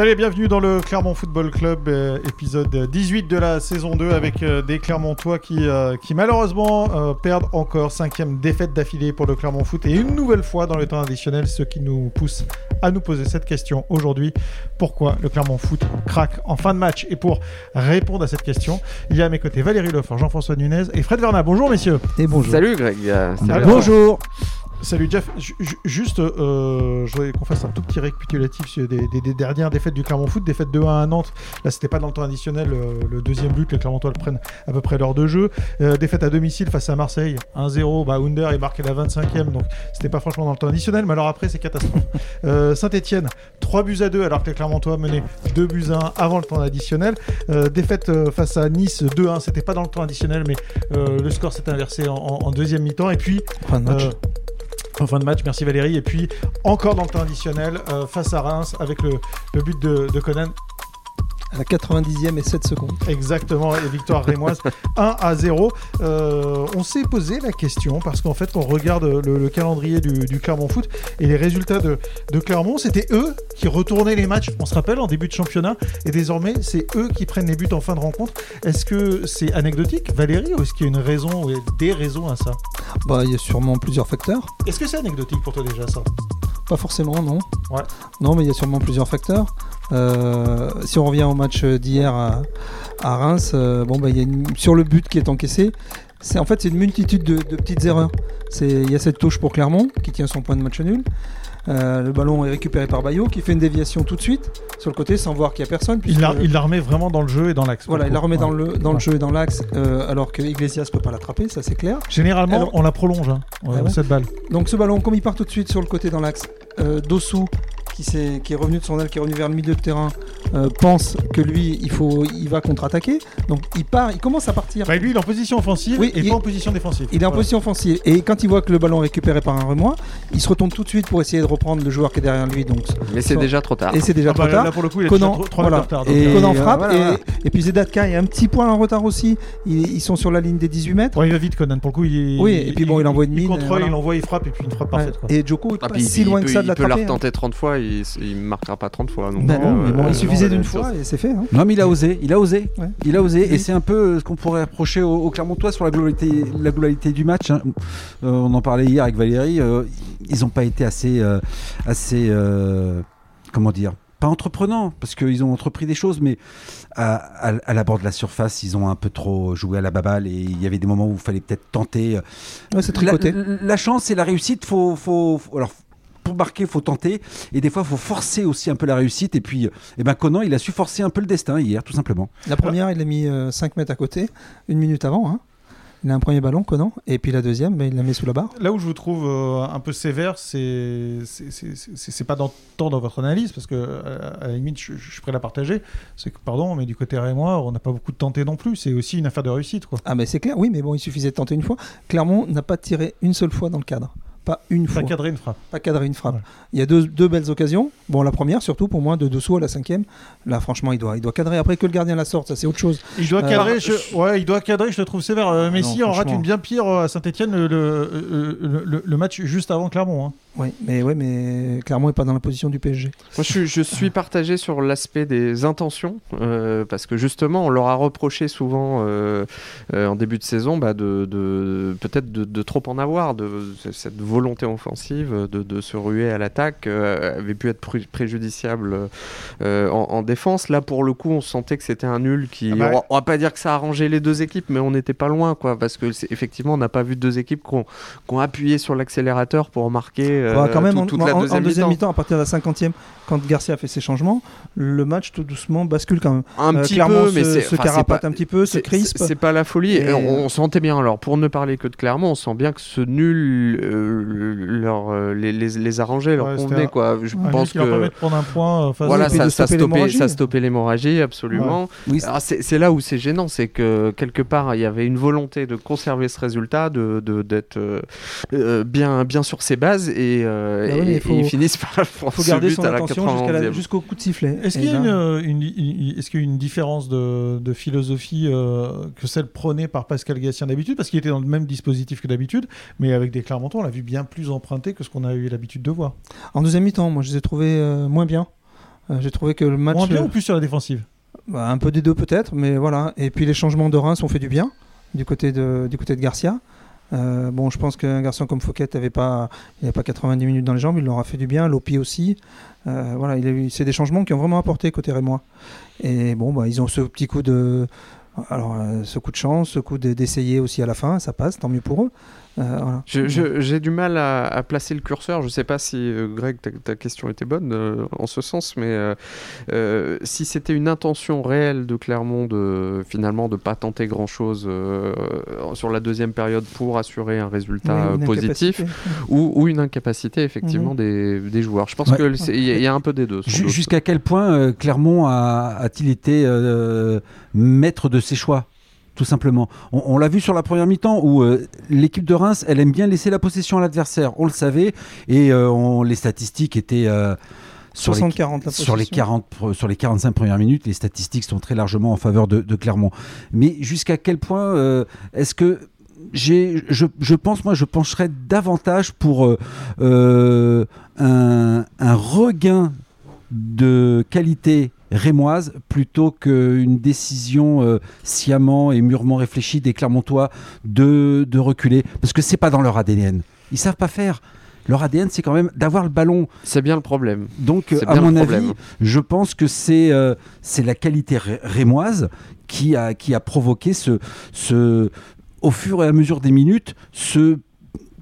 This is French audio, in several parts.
Salut et bienvenue dans le Clermont Football Club, euh, épisode 18 de la saison 2 avec euh, des Clermontois qui, euh, qui malheureusement euh, perdent encore cinquième défaite d'affilée pour le Clermont Foot et une nouvelle fois dans le temps additionnel, ce qui nous pousse à nous poser cette question aujourd'hui. Pourquoi le Clermont Foot craque en fin de match? Et pour répondre à cette question, il y a à mes côtés Valérie Lefort, Jean-François Nunez et Fred Vernat. Bonjour messieurs Et bonjour. Salut Greg. Euh, salut. Bonjour. Salut Jeff, Ju- ju- juste, euh, je voudrais qu'on fasse un tout petit récapitulatif sur des, des- des dernières défaites du Clermont Foot. Défaite 2-1 à Nantes, là c'était pas dans le temps additionnel, euh, le deuxième but, les Clermontois le prennent à peu près l'heure de jeu. Euh, défaite à domicile face à Marseille, 1-0, bah Under est marqué la 25e, donc c'était pas franchement dans le temps additionnel, mais alors après c'est catastrophe. Saint-Etienne, 3 buts à 2 alors que les Clermontois menaient 2 buts à 1 avant le temps additionnel. Défaite face à Nice 2-1, c'était pas dans le temps additionnel, mais le score s'est inversé en, en- en deuxième mi-temps. Et puis Fin de match. euh, en fin de match, merci Valérie. Et puis, encore dans le temps additionnel, euh, face à Reims, avec le, but de Conan. À la 90e et 7 secondes. Exactement, et victoire rémoise 1 à 0. Euh, on s'est posé la question parce qu'en fait, on regarde le, le calendrier du, du Clermont Foot et les résultats de, de Clermont, c'était eux qui retournaient les matchs, on se rappelle, en début de championnat. Et désormais, c'est eux qui prennent les buts en fin de rencontre. Est-ce que c'est anecdotique, Valérie, ou est-ce qu'il y a une raison ou des raisons à ça? Bah, il y a sûrement plusieurs facteurs. Est-ce que c'est anecdotique pour toi déjà ça? Pas forcément, non. Ouais. Non, mais il y a sûrement plusieurs facteurs. Euh, si on revient au match d'hier à, à Reims, euh, bon, bah, il y a une- sur le but qui est encaissé, c'est en fait c'est une multitude de, de petites erreurs. C'est il y a cette touche pour Clermont qui tient son point de match nul. Euh, le ballon est récupéré par Bayo qui fait une déviation tout de suite sur le côté sans voir qu'il y a personne. Il la, puisque- il la remet vraiment dans le jeu et dans l'axe. Voilà, il la remet dans le, dans le Ouais. jeu et dans l'axe, euh, alors que Iglesias peut pas l'attraper, ça c'est clair. Généralement, Alors- on la prolonge, hein, Ah ouais cette balle. Donc ce ballon, comme il part tout de suite sur le côté dans l'axe, euh, Dossou, qui, qui est revenu de son aile, qui est revenu vers le milieu de terrain, euh, pense que lui, il, faut, il va contre-attaquer. Donc il part, il commence à partir. Bah, lui, il est en position offensive Oui, et il- pas en position défensive. Il est en position offensive. Et quand il voit que le ballon est récupéré par un remois, il se retourne tout de suite pour essayer de reprendre le joueur qui est derrière lui. Donc, Mais c'est déjà trop tard. et c'est déjà Ah bah, trop tard. Là, pour le coup, il Conan, déjà 3 voilà. mètres de retard. donc, Et euh, Conan euh, frappe. voilà, et, voilà. et puis Zedatka est un petit point en retard aussi. Ils, ils sont sur la ligne des 18 mètres. ouais, il va vite, Conan. Pour le coup, il est- Oui, et puis bon, il envoie une Il mine, contrôle, voilà. il envoie, il frappe, et puis une frappe Ouais. parfaite. quoi. Et Joko est Ah, si il loin que ça de il peut la hein. retenter 30 fois, il, il marquera pas 30 fois. Ben non, mais bon, euh, il suffisait d'une fois et c'est fait. hein. Non, mais il a osé, il a osé, Ouais. il a osé, Oui. et c'est un peu euh, ce qu'on pourrait reprocher aux, aux Clermontois sur la globalité, la globalité du match. hein. Euh, on en parlait hier avec Valérie, euh, ils n'ont pas été assez, euh, assez, euh, comment dire, pas entreprenants, parce qu'ils ont entrepris des choses, mais à, à, à la bord de la surface, ils ont un peu trop joué à la baballe, et il y avait des moments où il fallait peut-être tenter. Ouais, c'est la, tricoté. la chance et la réussite, faut, faut, faut- alors, pour marquer, faut tenter, et des fois, faut forcer aussi un peu la réussite. Et puis, eh ben, Conan, il a su forcer un peu le destin hier, tout simplement. La première, il a mis 5 mètres à côté, une minute avant. hein. Il a un premier ballon, Conan. Et puis la deuxième, ben, il la met sous la barre. Là où je vous trouve euh, un peu sévère, c'est c'est- c'est- c'est- c'est pas dans, tant dans votre analyse, parce que euh, à la limite, je, je suis prêt à la partager. C'est que, pardon, mais du côté Rémois, on n'a pas beaucoup de tenté non plus. C'est aussi une affaire de réussite. Quoi. Ah, mais c'est clair, oui, mais bon, il suffisait de tenter une fois. Clermont n'a pas tiré une seule fois dans le cadre. Pas une Pas fois. cadrer une frappe. Pas cadré une frappe. Ouais. Il y a deux, deux belles occasions. Bon, la première, surtout pour moi, de dessous à la cinquième. Là, franchement, il doit, il doit cadrer. Après que le gardien la sorte, ça c'est autre chose. Il doit Euh, cadrer, je... ouais, il doit cadrer, je le trouve sévère. Euh, Messi non, en rate une bien pire euh, à Saint-Etienne le, le, le- le- le match juste avant Clermont. hein. Oui, mais, ouais, mais Clermont n'est pas dans la position du PSG. Moi, je suis, je suis partagé sur l'aspect des intentions, euh, parce que justement, on leur a reproché souvent euh, euh, en début de saison bah, de, de- peut-être de, de trop en avoir, de cette volonté offensive, de, de se ruer à l'attaque, euh, avait pu être pré- préjudiciable euh, en, en défense. Là, pour le coup, on sentait que c'était un nul qui. Ah bah- on, va- on va pas dire que ça a arrangé les deux équipes, mais on n'était pas loin, quoi, parce que effectivement, on n'a pas vu deux équipes qui ont, qui ont appuyé sur l'accélérateur pour marquer euh, Bah, quand même, tout- en, toute en- la en deuxième, deuxième mi-temps. mi-temps, à partir de la cinquantième, quand Garcia fait ses changements, le match tout doucement bascule quand même. Un Euh, petit Clermont peu, mais se, c'est se enfin, c'est carapate pas- un petit peu, se c'est- crispe. C'est c'est pas la folie. Et- on, on sentait bien. Alors, pour ne parler que de Clermont, on sent bien que ce nul euh, leur, les, les, les arrangeait, leur Ouais, convenait. Quoi. Je Un pense leur que. de prendre un point Voilà, ça, ça, stopper stoppait, l'hémorragie. ça stoppait l'hémorragie, absolument. Oui, C'est c'est là où c'est gênant, c'est que quelque part, il y avait une volonté de conserver ce résultat, de de- d'être euh, bien, bien sur ses bases, et, euh, Bah oui, mais et- il faut- et ils finissent par prendre Il faut ce garder but son à attention 91e. jusqu'au coup de sifflet. Est-ce Et qu'il y, a là- une, une- une- est-ce qu'il y a une différence de, de philosophie euh, que celle prônée par Pascal Gassien d'habitude? Parce qu'il était dans le même dispositif que d'habitude, mais avec des Clermontois, on l'a vu bien plus emprunté que ce qu'on a eu l'habitude de voir. En deuxième mi-temps, moi, je les ai trouvés euh, moins bien. Euh, J'ai trouvé que le match. Moins bien ou plus sur la défensive? bah, un peu des deux peut-être, mais voilà. Et puis les changements de Reims ont fait du bien du côté de, du côté de Garcia. Euh, bon, je pense qu'un garçon comme Fouquet n'avait pas, il avait pas 90 minutes dans les jambes, il leur a fait du bien. Lopi aussi. Euh, voilà, c'est des changements qui ont vraiment apporté côté Rémois. Et bon, bah, ils ont ce petit coup de, alors euh, ce coup de chance, ce coup de- d'essayer aussi à la fin, ça passe, tant mieux pour eux. Euh, voilà. J'ai du mal à, à placer le curseur. Je sais pas si, euh, Greg, ta, ta question était bonne euh, en ce sens, mais euh, euh, si c'était une intention réelle de Clermont de finalement de pas tenter grand chose sur la deuxième période pour assurer un résultat Oui, positif, ou, ou une incapacité effectivement Mhm. des, des joueurs. Je pense Ouais. que c'est- il y, a- il y a un peu des deux. Jusqu'à quel point euh, Clermont a- a-t-il été euh, maître de ses choix? Tout simplement. On, on l'a vu sur la première mi-temps où euh, l'équipe de Reims, elle aime bien laisser la possession à l'adversaire. On le savait et euh, on- les statistiques étaient euh, sur les 60-40 la sur les, possession. 40, pre- sur les 45 premières minutes, les statistiques sont très largement en faveur de, de Clermont. Mais jusqu'à quel point est-ce que j'ai, je, je pense, moi, je pencherais davantage pour un, un regain de qualité rémoise plutôt qu'une décision euh, sciemment et mûrement réfléchie des Clermontois de, de reculer. Parce que c'est pas dans leur ADN. Ils savent pas faire. Leur ADN, c'est quand même d'avoir le ballon C'est bien le problème. donc, euh, à mon avis, je pense que c'est euh, c'est la qualité ré- rémoise qui a, qui a provoqué ce, ce, au fur et à mesure des minutes, ce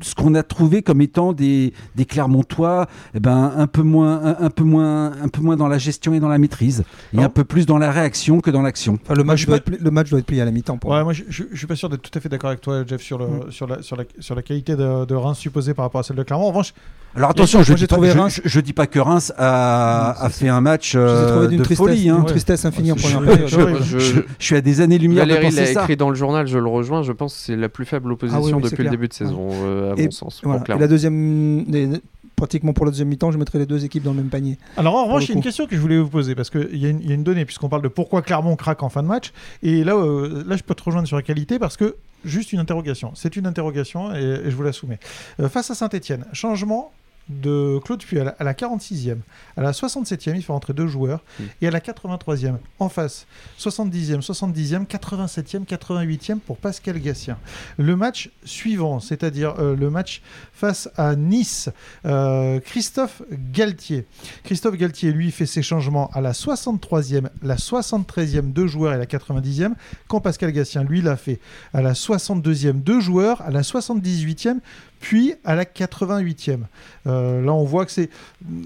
ce qu'on a trouvé comme étant des, des Clermontois eh ben, un, peu moins, un, un peu moins, un peu moins dans la gestion et dans la maîtrise, et Non. un peu plus dans la réaction que dans l'action. Enfin, le, match doit être, le match doit être plié à la mi-temps Ouais, moi. moi je, je suis pas sûr d'être tout à fait d'accord avec toi, Jeff, sur, le, Mm. sur, la, sur, la, sur la qualité de, de Reims supposée par rapport à celle de Clermont. En revanche, Alors attention, je trouvé je, Reims- je- je dis pas que Reims a, Non, a c'est- fait un match euh, de tristesse, folie. hein. Ouais. tristesse infinie en première suis- période. je- suis à des années-lumière de Valérie l'a penser ça. écrit dans le journal, je le rejoins. Je pense que c'est la plus faible opposition Ah c'est depuis le début de saison, euh, à Et mon sens. pour Voilà. Et Clermont. la deuxième, les- pratiquement pour la deuxième mi-temps, je mettrais les deux équipes dans le même panier. Alors en revanche, il y a une question que je voulais vous poser parce qu'il y, a une- il y a une donnée puisqu'on parle de pourquoi Clermont craque en fin de match. Et là, euh, là, je peux te rejoindre sur la qualité parce que juste une interrogation. C'est une interrogation et, et je vous la soumets. Euh, face à Saint-Etienne, changement de Claude Puy à la, à la 46e, à la 67e, il fait rentrer deux joueurs Mm. et à la 83e, en face, 70e, 70e, 87e, 88e pour Pascal Gassien. Le match suivant, c'est-à-dire euh, le match face à Nice, euh, Christophe Galtier. Christophe Galtier, lui, fait ses changements à la 63e, la 73e, deux joueurs et la 90e, quand Pascal Gassien, lui, l'a fait à la 62e, deux joueurs, à la 78e, puis à la 88e. Euh, là, on voit que c'est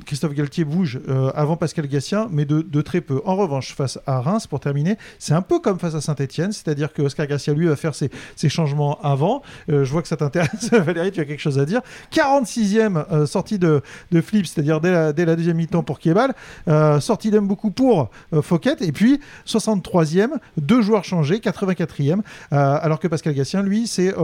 Christophe Galtier bouge euh, avant Pascal Gassien, mais de, très peu. En revanche, face à Reims, pour terminer, c'est un peu comme face à Saint-Etienne, c'est-à-dire que Oscar Garcia, lui, va faire ses, changements avant. Euh, je vois que ça t'intéresse, Valérie, tu as quelque chose à dire. 46e euh, sortie de, de Flip, c'est-à-dire dès la, deuxième mi-temps pour Kebal. Sortie beaucoup pour Fouquet. Et puis 63e, deux joueurs changés, 84e. euh, alors que Pascal Gassien, lui, c'est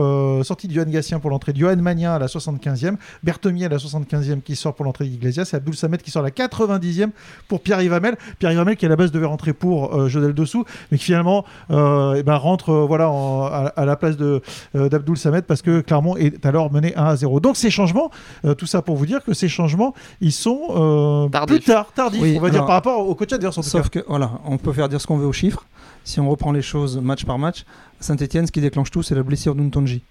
sortie de Johan Gassien pour l'entrée de Johan À la 75e, Berthemier à la 75e qui sort pour l'entrée d'Iglesias et Abdoul Samet qui sort à la 90e pour Pierre Ivamel. Pierre Ivamel qui à la base devait rentrer pour euh, Jodel Dessous, mais qui finalement euh, eh ben, rentre euh, voilà, en- à, à la place de, euh, d'Abdoul Samet parce que Clermont est alors mené 1 à 0. Donc ces changements, euh, tout ça pour vous dire que ces changements, ils sont euh, Tardifs. plus tard, tardifs, Oui, on va dire par rapport au coach adverse en tout Sauf cas. que, voilà, on peut faire dire ce qu'on veut aux chiffres. Si on reprend les choses match par match, Saint-Etienne, ce qui déclenche tout, c'est la blessure d'Untonji.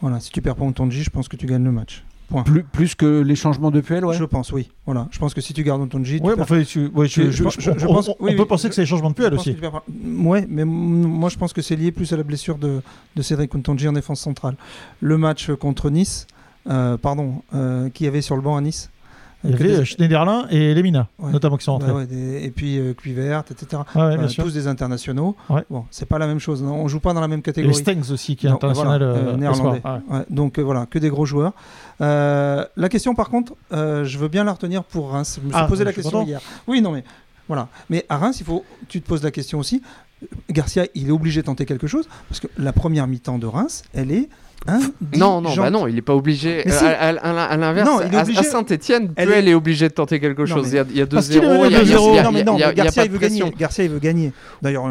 Voilà, si tu perds pas Untonji, je pense que tu gagnes le match. Plus, plus que les changements de Puel, ouais. Je pense, oui. Voilà, je pense que si tu gardes Untonji, tu Ouais, perds- mais enfin, tu- ouais, je- Je- je- je- je on- pense- on, oui, on peut oui, penser que c'est les changements de Puel aussi. Ouais, mais m- moi je pense que c'est lié plus à la blessure de, de Cédric Untonji en défense centrale. Le match contre Nice, euh, pardon, euh, qui y avait sur le banc à Nice Il y avait des- euh, Schneiderlin et Lemina, Ouais. notamment qui sont rentrés. Ouais, ouais, des- et puis euh, Kluivert, etc. Sûr. tous des internationaux. Bon, c'est pas la même chose. on joue pas dans la même Et catégorie. Stengs aussi, qui est Non, international voilà, euh, euh, néerlandais. donc voilà, que des gros joueurs. La question, par contre, je veux bien la retenir pour Reims. Je me suis Ah, posé la question hier. Oui, non, mais voilà. Mais à Reims, il faut, tu te poses la question aussi. Garcia, il est obligé de tenter quelque chose parce que la première mi-temps de Reims, elle est Hein Non, non, bah non, il n'est pas obligé. Mais si. à, à- à- à l'inverse, obligé- à, Saint-Etienne, Elle Puel est- est... obligé de tenter quelque Non, chose. mais- Il y a, il y a Parce qu'il 2-0. avait il y a- il y a- 2-0. il y a- non, mais non, il y a- il y a Garcia il veut gagner. Garcia il veut gagner. D'ailleurs,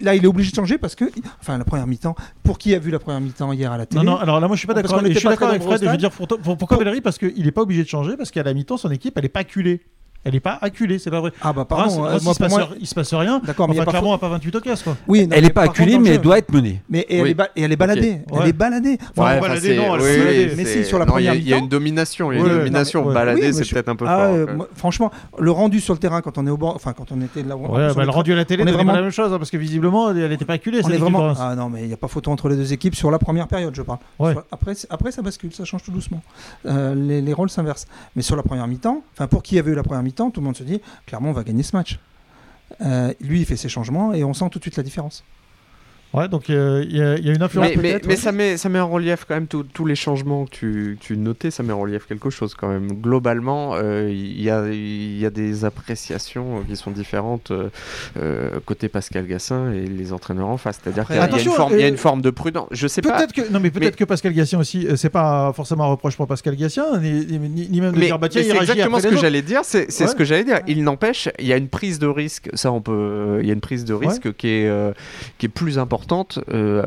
là il est obligé de changer parce que enfin la première mi-temps pour qui a vu la première mi-temps hier à la télé? Non, non, alors là, moi, je suis pas d'accord. avec Fred. Je veux dire, pour, pour- pourquoi Valérie? Parce qu'il est pas obligé de changer, parce qu'à la mi-temps, son équipe, elle est pas acculée. Elle est pas acculée, c'est pas vrai. ah bah pardon Reims, euh, il, moi se pour passe, moi il se passe rien. d'accord mais il y Enfin, a pas clairement, à pas 28 au casse, quoi. oui non, Elle n'est pas contre, acculée, mais elle doit être menée. mais et elle Oui. est ba- et elle est baladée elle Ouais. est baladée Enfin, Ouais, c'est- non, elle oui, baladée. Mais c'est- si, sur la non, il y a- première Il y a une domination. Il y a une ouais, domination. ouais. Balader, Oui, mais c'est je- peut-être un peu Ah, fort. euh, franchement le rendu sur le terrain quand on est au bord enfin quand on était là Ouais, bah, le rendu à la télé, on est c'était vraiment- la même chose, hein, parce que visiblement, elle était pas acculée. vraiment Reims. ah non mais il n'y a pas photo entre les deux équipes sur la première période je parle après c'est- après ça bascule ça change tout doucement Euh, les, les rôles s'inversent mais sur la première mi-temps enfin pour qui avait eu la première tout le monde se dit clairement on va gagner ce match. Euh, lui il fait ses changements et on sent tout de suite la différence Ouais, donc euh, il y, a- il y a une influence Mais, ça, met, ça met en relief quand même tous- les changements que tu, tu notais, ça met en relief quelque chose quand même. Globalement, euh, il y, a, y a des appréciations qui sont différentes euh, côté Pascal Gassin et les entraîneurs en face. C'est-à-dire qu'il y, y a une forme- de prudence. Je sais pas. Peut-être que non mais peut-être Mais- que Pascal Gatien aussi c'est pas forcément un reproche pour Pascal Gatien ni, ni- ni même de dire bah tiens il c'est exactement ce que j'allais dire. C'est Ouais. ce que j'allais dire. Il n'empêche, il y a une prise de risque. Ça, on peut. Il y a une prise de risque qui est qui est plus importante euh,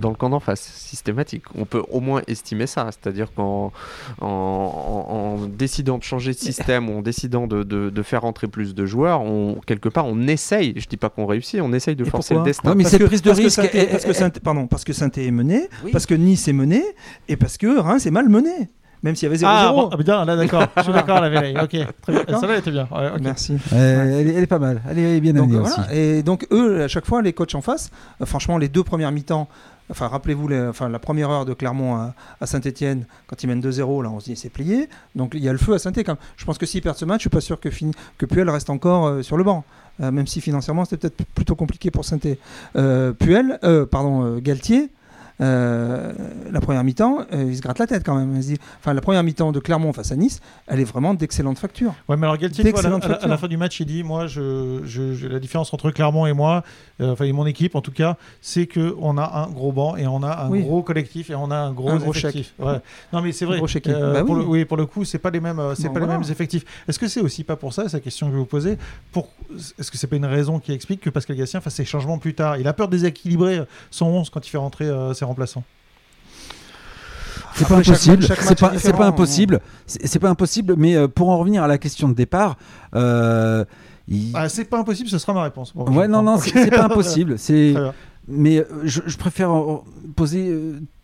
dans le camp d'en face, systématique. On peut au moins estimer ça. C'est-à-dire qu'en en, en- en décidant de changer de système ou en décidant de, de- de faire rentrer plus de joueurs, on, quelque part, on essaye. Je dis pas qu'on réussit. On essaye de Et forcer le destin. Ouais, mais Parce cette que- prise de parce que risque, Saint-Étienne- elle- parce que Saint- pardon parce que Saint-Étienne est mené Oui. parce que Nice est mené et parce que Reims est mal mené même s'il y avait 0-0 Ah, bon, ah, bien, là d'accord, je suis d'accord la Valérie. OK. Très bien. D'accord. Ça là était bien. Ouais, ok. merci Euh, elle, est, elle est pas mal. Elle est bien Donc, amenée voilà. aussi. Et donc eux, à chaque fois, les coachs en face, euh, franchement, les deux premières mi-temps, enfin rappelez-vous, les- enfin, la première heure de Clermont à, Saint-Etienne, quand ils mènent 2-0, là on se dit c'est plié. Donc il y a le feu à Saint-Etienne. Je pense que s'ils perdent ce match, je suis pas sûr que, fin- que Puel reste encore euh, sur le banc. Euh, même si financièrement c'était peut-être plutôt compliqué pour Saint-Etienne. Euh, Puel, euh, pardon, euh, Galtier. Euh, la première mi-temps, euh, il se gratte la tête quand même. Enfin, la première mi-temps de Clermont face à Nice, elle est vraiment d'excellente facture. Ouais, mais alors Galtier, tu vois, à, la, D'excellente à la- à la facture. fin du match, il dit Moi, je, je- je- la différence entre Clermont et moi, euh, enfin, et mon équipe en tout cas, c'est qu'on a un gros banc et on a un Oui. gros collectif et on a un gros, Un gros effectif. Ouais. Non, mais c'est vrai. gros Bah pour oui. le, oui, pour le coup, c'est pas les mêmes, c'est Bon, pas les mêmes effectifs. Est-ce que c'est aussi pas pour ça, c'est la question que je vais vous poser, pour, est-ce que c'est pas une raison qui explique que Pascal Gatien fasse ses changements plus tard? Il a peur de déséquilibrer son 11 quand il fait rentrer euh, ses remplaçants. C'est pas Après, impossible. C'est pas, c'est pas hein. impossible. C'est c'est pas impossible. Mais euh, pour en revenir à la question de départ, euh, il- Ah, c'est pas impossible, ce sera ma réponse. Bon, ouais, non, non, c'est c'est pas impossible. C'est mais euh, je, je préfère poser,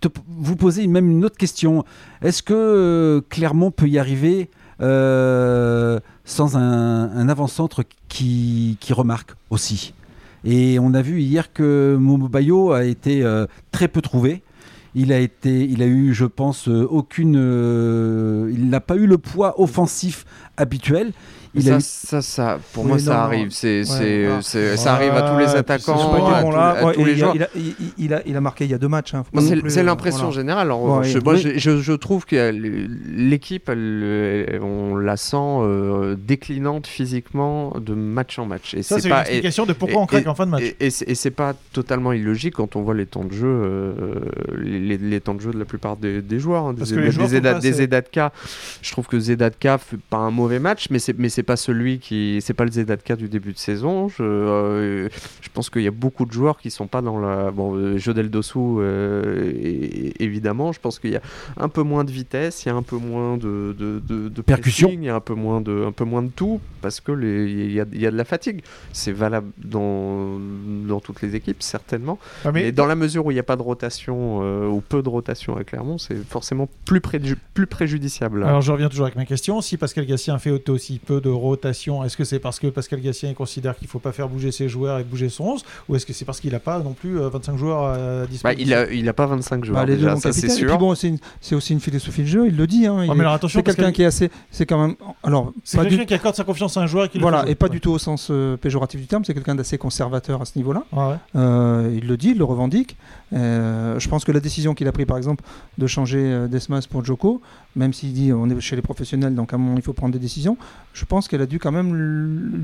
te- vous poser même une autre question. Est-ce que Clermont peut y arriver euh, sans un, un avant-centre qui, qui remarque aussi? Et on a vu hier que Momo Bayo a été euh, très peu trouvé. Il a été, il a eu, je pense, euh, aucune, euh, il n'a pas eu le poids offensif habituel. Il ça, a eu- ça, ça, pour Oui, moi, non, ça arrive. C'est, Ouais, c'est, ah. c'est- ça arrive à tous les attaquants, à, là. à Ouais, tous les il, a, joueurs. il, a, il- a- il a marqué il y a deux matchs. hein. C'est, non plus, c'est euh, l'impression voilà. générale. En Ouais, revanche. oui. Moi, je, je- je trouve que l'équipe, on la sent euh, déclinante physiquement de match en match. Et Ça, c'est c'est une pas, et, explication de pourquoi et- on craque et- en fin de match. et- et c'est, et c'est pas totalement illogique quand on voit les temps de jeu, euh, les, les temps de jeu de la plupart des, des joueurs. hein, Parce des, que les des. Zedatka. Je trouve que Zedatka fait pas un mauvais match, mais c'est, mais c'est pas celui qui, c'est pas le Zedatka du début de saison. Je, euh, je pense qu'il y a beaucoup de joueurs qui sont pas dans la. Bon, euh, Jodel Dossou, euh, évidemment. Je pense qu'il y a un peu moins de vitesse, il y a un peu moins de, de, de, de Percussion. il y a un peu moins de, un peu moins de tout, parce que les- il y a, il y a de la fatigue. C'est valable dans, dans toutes les équipes, certainement. Ouais, mais dans la mesure où il n'y a pas de rotation euh, ou peu de rotation à Clermont, c'est forcément plus, préju- plus préjudiciable. Alors je reviens toujours avec ma question. Si Pascal Gassien fait aussi peu de rotation, est-ce que c'est parce que Pascal Gassien considère qu'il ne faut pas faire bouger ses joueurs et bouger son 11 Ou est-ce que c'est parce qu'il n'a pas non plus euh, 25 joueurs à Bah, disposition? Il, a, il a pas 25 joueurs, Bah, les déjà, ça c'est capitaine. Et puis sûr. bon, c'est une- c'est aussi une philosophie de jeu, il le dit. Hein, il Ouais, est- mais alors attention, c'est quelqu'un que qui est assez. C'est quand même. Alors, c'est pas quelqu'un du- qui accorde sa confiance à un joueur et qui le Voilà, et pas Ouais. du tout au sens euh, péjoratif du terme, c'est quelqu'un d'assez conservateur à ce niveau-là. Ouais. Euh, il le dit, il le revendique. Euh, je pense que la décision décision qu'il a prise, par exemple, de changer euh, Desmas pour Joko, même s'il dit on est chez les professionnels, donc à un moment il faut prendre des décisions, je pense qu'elle a dû quand même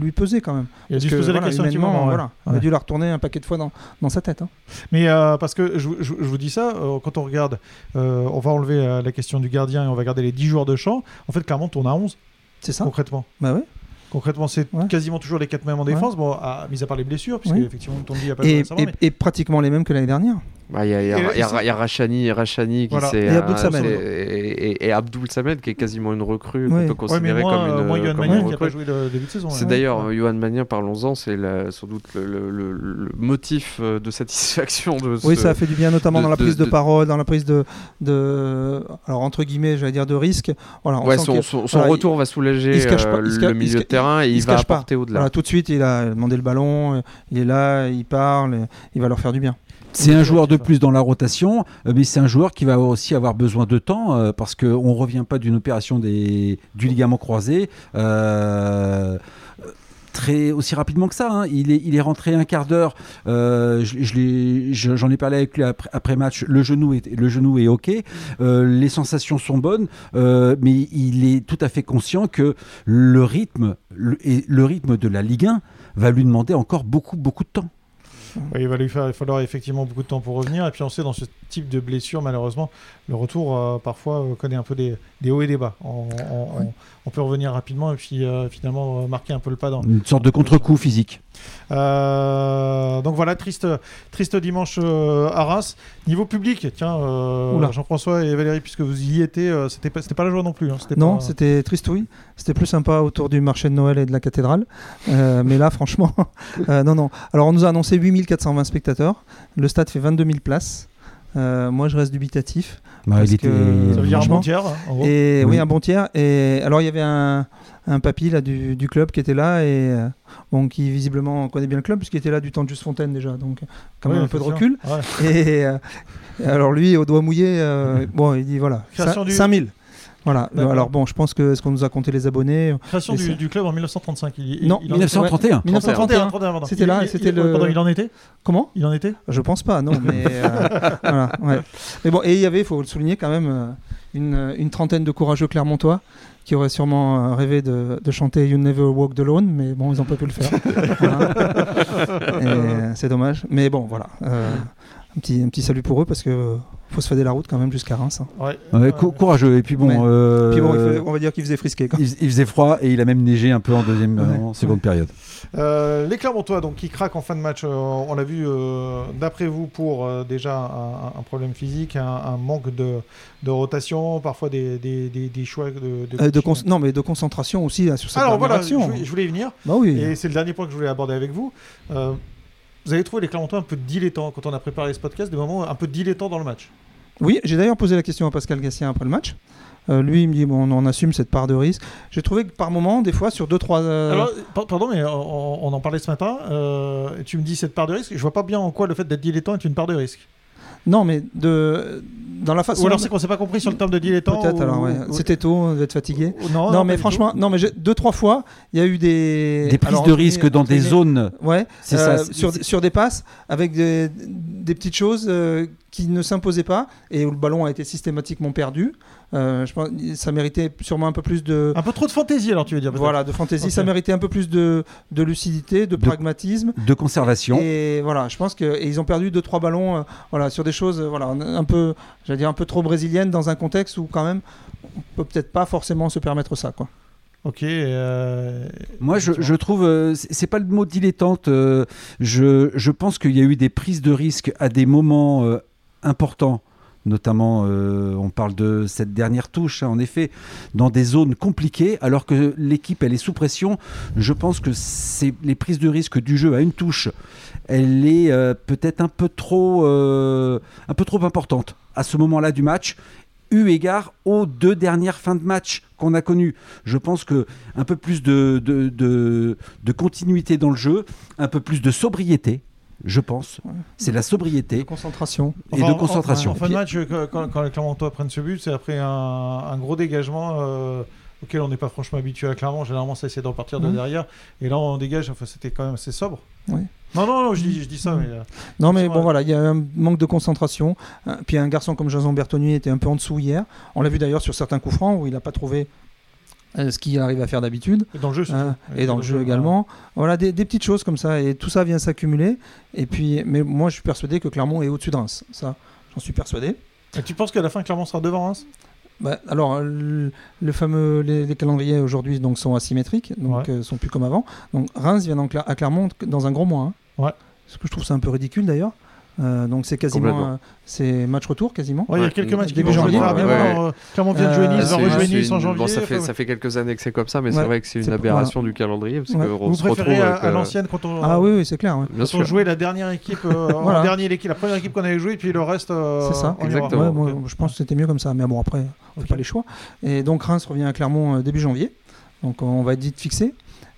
lui peser quand même. Il a dû que, poser la voilà, question un petit humainement, moment, ouais. voilà, il a Ouais. dû la retourner un paquet de fois dans, dans sa tête. hein. Mais euh, parce que je, je- je vous dis ça, euh, quand on regarde, euh, on va enlever euh, la question du gardien et on va garder les 10 joueurs de champ. En fait, Clermont tourne à 11, C'est ça concrètement. Bah ouais. Concrètement, c'est Ouais. quasiment toujours les 4 mêmes en Ouais. défense, bon, à, mis à part les blessures, puisque Oui. effectivement, Tondi il a pas Et, mais- et pratiquement les mêmes que l'année dernière. Bah, Il y a, y y y Rachani, Rachani qui Voilà. s'est, Et Abdul euh, Samed. et, et- et Abdul Samed qui est quasiment une recrue Oui. qu'on peut Ouais, Ouais, mais considérer moi, comme euh, une, moi, Yohan une qui a pas recrue. joué le début de saison. C'est ouais. d'ailleurs, Ouais. euh, Johan Magnin, parlons-en, c'est sans doute le, le- le- le motif euh, de satisfaction de Oui, ce- ça a fait du bien, notamment de- dans la prise de, de- parole, dans la prise de, de alors entre guillemets, j'allais dire de risque. Voilà, on Ouais, sent son, qu'il- son- son voilà, retour va soulager il se cache pas- euh, il se le milieu de terrain et il il, se va cache pas. apporter au-delà. Tout de suite, il a demandé le ballon, euh, il est là, il parle, il va leur faire du bien. C'est un joueur de plus dans la rotation, euh, mais c'est un joueur qui va aussi avoir besoin de temps euh, parce qu'on ne revient pas d'une opération des, du ligament croisé. euh, Très, aussi rapidement que ça. hein. Il, est, il est rentré un quart d'heure. euh, je je- J'en ai parlé avec lui après, après match. Le genou est, le genou est OK. euh, les sensations sont bonnes. euh, mais il est tout à fait conscient que le rythme, le, et le rythme de la Ligue 1 va lui demander encore beaucoup, beaucoup de temps. Il va lui falloir effectivement beaucoup de temps pour revenir. Et puis on sait, dans ce type de blessure, malheureusement, le retour euh, parfois euh, connaît un peu des, hauts et des bas. On peut revenir rapidement et puis euh, finalement euh, marquer un peu le pas dans. Une sorte de contre-coup physique. Euh, donc voilà, triste, triste dimanche euh, à Reims. Niveau public, tiens, euh. Jean-François et Valérie, puisque vous y étiez, euh, c'était pas, c'était pas la joie non plus. hein. C'était Non, pas- c'était tristouille. C'était plus sympa autour du marché de Noël et de la cathédrale. Euh, mais là, franchement, euh, non, non. Alors, on nous a annoncé 8420 spectateurs. Le stade fait 22 000 places. Euh, moi, je reste dubitatif. Bah, Parce il était, que- Ça veut dire un bon tiers, en gros. Et oui. Oui. un bon tiers. Et alors, il y avait un, un papy là, du, du club qui était là et euh, bon, qui visiblement connaît bien le club, puisqu'il était là du temps de Juste Fontaine déjà. Donc, quand même un peu de recul. Ouais. Et euh, alors lui, au doigt mouillé, euh, bon, il dit voilà, Création cin- du- 5000. Voilà. Alors bon, je pense que ce qu'on nous a compté les abonnés, Création Mais du, club en 1935. Il, il- Non, il en- 1931. 1931. 31, pardon. C'était là, il- c'était le- pardon, il en était Comment? Il en était Je pense pas, non. Mais euh, voilà, ouais. Mais bon, et il y avait, il faut le souligner quand même, euh, une, une trentaine de courageux Clermontois qui auraient sûrement euh, rêvé de, de chanter You Never Walk Alone, mais bon, ils n'ont pas pu le faire. Voilà. Euh, C'est dommage. Mais bon, voilà. Euh, un petit, un petit salut pour eux parce que euh, faut se fader la route quand même jusqu'à Reims. hein. Ouais. Ouais, cou- courageux. Et puis bon, Mais- euh, Puis bon, il fait- on va dire qu'il faisait frisquer. Quoi. il, il faisait froid et il a même neigé un peu en deuxième, Ouais. en seconde période. Euh, les Clermontois, donc, qui craquent en fin de match, euh, on l'a vu, euh, d'après vous, pour euh, déjà un, un problème physique, un, un manque de, de rotation, parfois des, des, des, des choix de. de Euh, Non, mais de concentration aussi là, sur cette Alors voilà, je action. voulais, je voulais y venir. Bah oui. Et c'est le dernier point que je voulais aborder avec vous. Vous avez trouvé les Clermontois un peu dilettants quand on a préparé ce podcast, des moments un peu dilettants dans le match. Oui, j'ai d'ailleurs posé la question à Pascal Gassien après le match. Euh, lui, il me dit bon, on assume cette part de risque. J'ai trouvé que par moment, des fois, sur deux trois. euh, Alors, par- pardon, mais on, on en parlait ce matin. euh, tu me dis cette part de risque. Je vois pas bien en quoi le fait d'être dilettant est une part de risque. Non, mais de dans la façon. Ou alors c'est qu'on s'est pas compris sur le terme de dilettant. Peut-être. ou- Alors, ouais. ou- c'était tôt, on devait être fatigué. ou- Non, Non, mais franchement, non, mais j'ai- deux trois fois, il y a eu des Des prises alors, de risque dans des zones. Ouais, C'est euh, ça. c'est- sur, sur des passes avec des, des petites choses euh, qui ne s'imposaient pas et où le ballon a été systématiquement perdu. Euh, je pense ça méritait sûrement un peu plus de Un peu trop de fantaisie, alors tu veux dire. voilà de fantaisie. Ça méritait un peu plus de, de lucidité, de, De- pragmatisme. de conservation. Et voilà, je pense que et ils ont perdu deux trois ballons, euh, voilà, sur des choses, euh, voilà, un peu, j'allais dire un peu trop brésiliennes dans un contexte où quand même on peut peut-être pas forcément se permettre ça, quoi. Ok. euh, Moi, je, trouve, euh, c'est c'est pas le mot dilettante. euh, je, je pense qu'il y a eu des prises de risque à des moments importants. Notamment, euh, on parle de cette dernière touche, hein, en effet, dans des zones compliquées, alors que l'équipe, elle est sous pression. Je pense que c'est les prises de risque du jeu à une touche, elle est euh, peut-être un peu trop, euh, un peu trop importante à ce moment-là du match, eu égard aux deux dernières fins de match qu'on a connues. Je pense que un peu plus de, de, de- de continuité dans le jeu, un peu plus de sobriété, je pense. Ouais. C'est la De sobriété concentration. et Enfin, de en- concentration. En, fin de match, euh, quand, quand les Clermontois prennent ce but, c'est après un, un gros dégagement euh, auquel on n'est pas franchement habitué à Clermont. Généralement, ça essaie de repartir de Mhm. derrière. Et là, on dégage. Enfin, c'était quand même assez sobre. Oui. Non, non, non, je dis, je dis ça. Mais, euh, Non, mais bon, voilà, il y a un manque de concentration. Puis un garçon comme Jason Bertoni était un peu en dessous hier. On l'a vu d'ailleurs sur certains coups francs où il n'a pas trouvé ce qu'il arrive à faire d'habitude. et dans le jeu, hein, et dans le jeu également. Voilà, des, des petites choses comme ça. Et tout ça vient s'accumuler. Et puis, mais moi, je suis persuadé que Clermont est au-dessus de Reims. Ça, j'en suis persuadé. Et tu penses qu'à la fin, Clermont sera devant Reims? Bah, alors, le, le fameux, les, les calendriers aujourd'hui donc sont asymétriques, donc Ouais. euh, sont plus comme avant. Donc Reims vient en à Clermont dans un gros mois. hein. Ouais. Ce que je trouve c'est un peu ridicule d'ailleurs. Euh, donc c'est quasiment, euh, c'est match retour quasiment. Ouais, il y a quelques matchs qui vont janvier. Euh, Clermont vient de jouer Nice, va rejouer Nice en janvier. Bon, ça, fait, Faut- ça fait quelques années que c'est comme ça, mais Ouais. c'est vrai que c'est une aberration du calendrier parce Ouais. qu'on Vous se retrouve préférez à, avec, à euh, l'ancienne quand on, Ah oui, oui, c'est clair. quand on jouait la dernière équipe, euh, la première équipe qu'on avait jouée, et puis le reste. euh, C'est ça. Exactement. Ouais, moi, Ok. je pense que c'était mieux comme ça. Mais bon, après, on fait pas les choix. Et donc Reims revient à Clermont début janvier. Donc on va être vite fixé.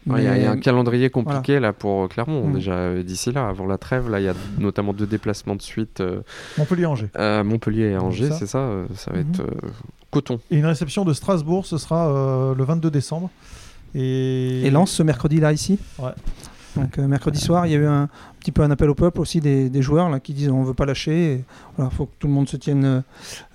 Ouais, Il y, a- il y a un calendrier compliqué là pour euh, Clermont Mm. déjà euh, d'ici là avant la trêve là il y a notamment deux déplacements de suite euh, Montpellier-Angers. à Montpellier et Angers c'est ça euh, ça va Mhm. être euh, coton Et une réception de Strasbourg, ce sera euh, le 22 décembre. Et, Et Lens ce mercredi là ici? Ouais. Donc euh, mercredi soir, il y a eu un petit peu un appel au peuple aussi des, des joueurs là qui disent on veut pas lâcher. Voilà, faut que tout le monde se tienne euh,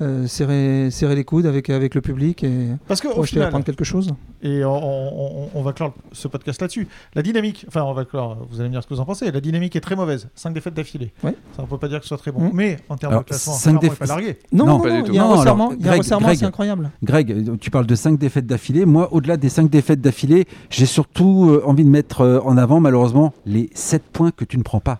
euh, serrer, serrer les coudes avec avec le public et Parce pour essayer final, d'apprendre quelque chose. et on, on- on- on va clore ce podcast là-dessus, la dynamique, enfin on va clore, vous allez me dire ce que vous en pensez, la dynamique est très mauvaise, 5 défaites d'affilée. Ouais. Ça on peut pas dire que ce soit très bon. Mm. Mais en termes Alors, de classement, cinq Clermont est déf- pas largué. Non, Non, non, pas non, du tout. il y a un Non, resserrement, il y a un Greg- resserrement, Greg- c'est incroyable. Greg, tu parles de 5 défaites d'affilée. Moi, au-delà des 5 défaites d'affilée, j'ai surtout euh, envie de mettre en avant, malheureusement, les 7 points que tu ne prends pas.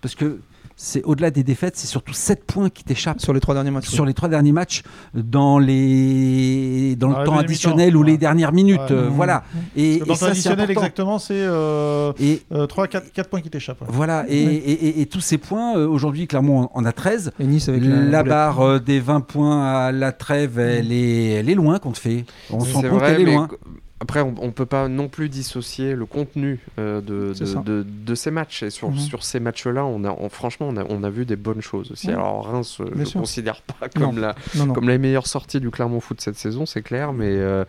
Parce que c'est au-delà des défaites, c'est surtout 7 points qui t'échappent Sur les trois derniers matchs. sur les trois derniers matchs dans les dans le Dans la temps additionnel ou les ouais. dernières minutes. Ouais. euh, Mmh. Voilà. Et, Parce que dans et le ça, c'est traditionnel, important. exactement, c'est euh, Et 3, 4, 4 points qui t'échappent. ouais. voilà. Et, Oui. et- et- et tous ces points, euh, aujourd'hui, Clermont en a 13. Et Nice avec La, la, barre euh, des 20 points à la trêve, elle est, elle est loin qu'on te fait. On se rend compte qu'elle est mais loin. Après, on, on peut pas non plus dissocier le contenu euh, de, de, de- de ces matchs. Et sur, Mhm. sur ces matchs-là, on a, on- franchement, on a, on a vu des bonnes choses aussi. Alors Reims, euh, je Bien ne sûr. considère pas comme la, Non, non. comme la meilleure sortie du Clermont Foot cette saison, c'est clair, mais euh,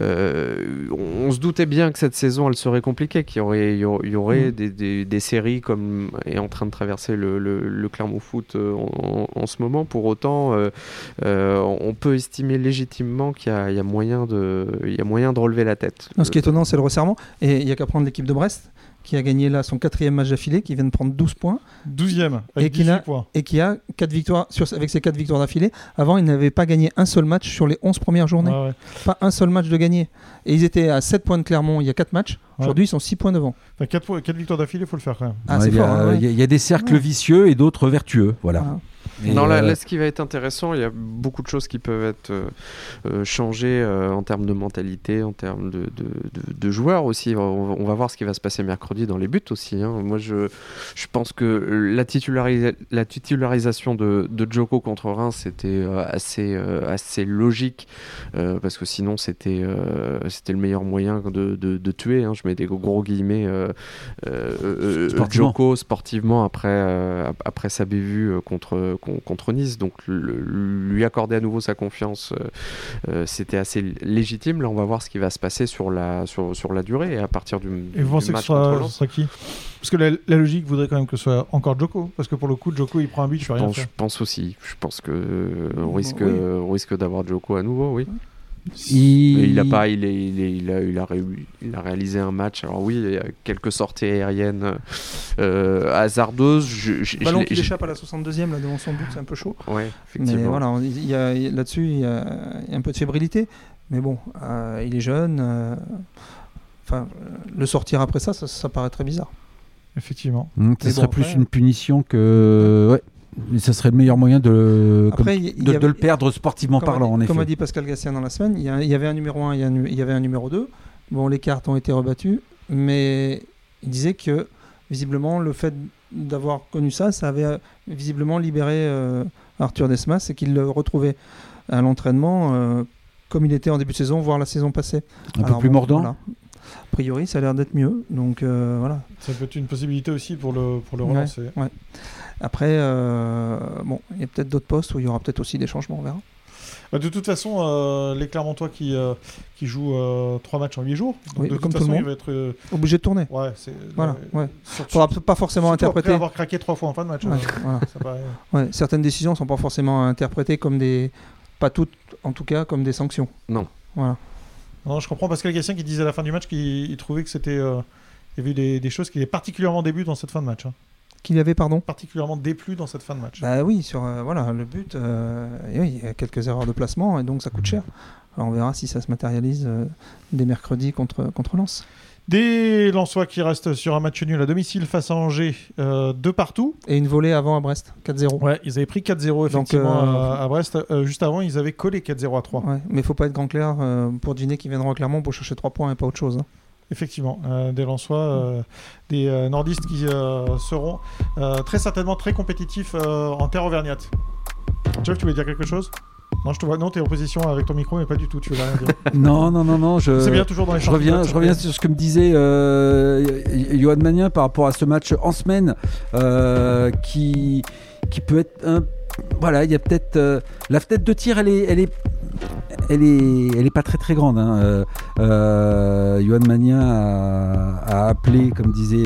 euh, on, on se doutait bien que cette saison, elle serait compliquée, qu'il y aurait, il y aurait, Mm. des, des- des séries comme est en train de traverser le, le- le Clermont Foot en, en- en ce moment. Pour autant, on peut estimer légitimement qu'il y, y a moyen de, il y a moyen de relever la tête. Non, ce qui est étonnant, c'est le resserrement. Et il n'y a qu'à prendre l'équipe de Brest, qui a gagné là son quatrième match d'affilée, qui vient de prendre 12 points, 12e, Et avec qu'il 18 a- points. et qui a quatre victoires sur, avec ses 4 victoires d'affilée. Avant, il n'avait pas gagné un seul match sur les 11 premières journées. Ouais. Pas un seul match de gagné. Et ils étaient à 7 points de Clermont il y a 4 matchs. Ouais. Aujourd'hui, ils sont 6 points devant. Enfin, 4, victoires d'affilée, il faut le faire quand même. Ah, il hein, ouais. il y, a- il y a des cercles Ouais. vicieux et d'autres vertueux. Voilà. Voilà. Et, Non, là, euh, là, ce qui va être intéressant, il y a beaucoup de choses qui peuvent être euh, euh, changées euh, en termes de mentalité, en termes de, de, de- de joueurs aussi. On, va- on va voir ce qui va se passer mercredi dans les buts aussi. hein. Moi, je, je pense que la, titulari- la titularisation de, de Joko contre Reims, c'était euh, assez, euh, assez logique, euh, parce que sinon, c'était euh, c'était le meilleur moyen de, de- de tuer. hein. Je mets des gros guillemets euh, euh, euh, Sportivement. Joko sportivement après, euh, ap- après sa bévue contre, con- contre Nice. Donc le- lui accorder à nouveau sa confiance, euh, euh, c'était assez légitime. Là, on va voir ce qui va se passer sur la, sur, sur la durée et à partir du, Et vous du pensez que match ce contre sera, sera qui? Parce que la, la logique voudrait quand même que ce soit encore Joko. Parce que pour le coup, Joko, il prend un but, je Je pense, je pense aussi. Je pense que euh, on Bon, risque, oui. on risque d'avoir Joko à nouveau, oui. Il... A pas, il, est, il, est- il a, il, a ré- il a réalisé un match. Alors oui, il y a quelques sorties aériennes euh, hasardeuses. Je, je- Le ballon qui je- l'échappe à la 62e là, devant son but, c'est un peu chaud. Ouais, Mais voilà, on- il y a- il y a- là-dessus, il y, a il y a un peu de fébrilité. Mais bon, euh, il est jeune. euh, Enfin, euh, le sortir après ça, ça, ça paraît très bizarre. Effectivement. Ce Mais serait plus une punition que. Ouais. Mais ce serait le meilleur moyen de, Après, y- y de, le perdre sportivement parlant, dit- en effet. Comme a dit Pascal Gassien dans la semaine, il y, avait un numéro 1, il y, avait un numéro 2. Bon, les cartes ont été rebattues, mais il disait que visiblement le fait d'avoir connu ça, ça avait euh, visiblement libéré euh, Arthur Desmas et qu'il le retrouvait à l'entraînement euh, comme il était en début de saison, voire la saison passée. Un peu plus bon, mordant. voilà. A priori, ça a l'air d'être mieux. Donc euh, voilà. Ça peut être une possibilité aussi pour le, pour le Ouais. relancer. Après, euh, bon, il y a peut-être d'autres postes où il y aura peut-être aussi des changements, on verra. Bah, de toute façon, euh, les Clermontois qui, euh, qui jouent euh, 3 matchs en 8 jours. Donc Oui, de comme toute tout le façon, il monde. va être. euh, Obligé de tourner. ouais, c'est. Voilà, ouais. surtout- Faudra pas forcément interpréter. Après avoir craqué 3 fois en fin de match. Ouais, euh, voilà. ça paraît- Ouais, certaines décisions sont pas forcément interprétées comme des, pas toutes, en tout cas, comme des sanctions. Non. Voilà. Non, je comprends Pascal Gassien qui disait à la fin du match qu'il il trouvait que c'était. euh, il y avait eu des, des choses qui étaient particulièrement début dans cette fin de match. hein. Qu'il y avait, pardon? Particulièrement déplu dans cette fin de match. Bah oui, sur euh, voilà le but. euh, et oui, il y a quelques erreurs de placement et donc ça coûte cher. Alors on verra si ça se matérialise dès mercredi contre contre Lens. Des Lensois qui restent sur un match nul à domicile face à Angers, euh, de partout. Et une volée avant à Brest, 4-0. Ouais, ils avaient pris 4-0 effectivement euh, à, à Brest. Euh, juste avant, ils avaient collé 4-0 à 3. Ouais, mais faut pas être grand clair euh, pour dîner qui viendront à Clermont pour chercher 3 points et pas autre chose. hein. Effectivement, des Lensois, des nordistes qui seront très certainement très compétitifs en terre auvergnate. Jeff, tu voulais dire quelque chose? Non, je te vois. Non, t'es en position avec ton micro, mais pas du tout. Tu veux rien dire. Non, non, non, non. Je, C'est bien toujours dans les je reviens, je reviens sur ce que me disait euh, Johan Magnin par rapport à ce match en semaine euh, qui, qui peut être un. Voilà, il y a peut-être. euh, la fenêtre de tir, elle est. Elle est elle est, elle est pas très très grande. Hein. Johan Magnin a, a appelé, comme disait,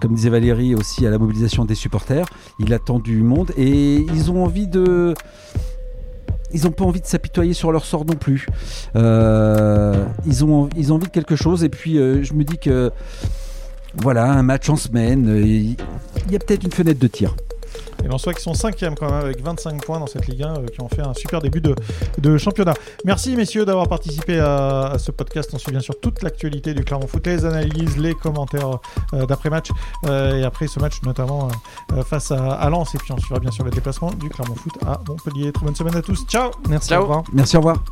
comme disait Valérie, aussi à la mobilisation des supporters. Il attend du monde et ils ont envie de, ils n'ont pas envie de s'apitoyer sur leur sort non plus. Euh, ils, ont, envie de quelque chose. Et puis, euh, je me dis que, voilà, un match en semaine, euh, il y a peut-être une fenêtre de tir. Les Lensois qui sont 5 quand même avec 25 points dans cette Ligue 1, euh, qui ont fait un super début de, de championnat. Merci messieurs d'avoir participé à, à ce podcast. On suit bien sûr toute l'actualité du Clermont Foot, les analyses, les commentaires euh, d'après-match euh, et après ce match notamment face à, à Lens. Et puis on suivra bien sûr le déplacement du Clermont Foot à Montpellier. Très bonne semaine à tous. Ciao Merci, Ciao. au revoir. Merci, au revoir.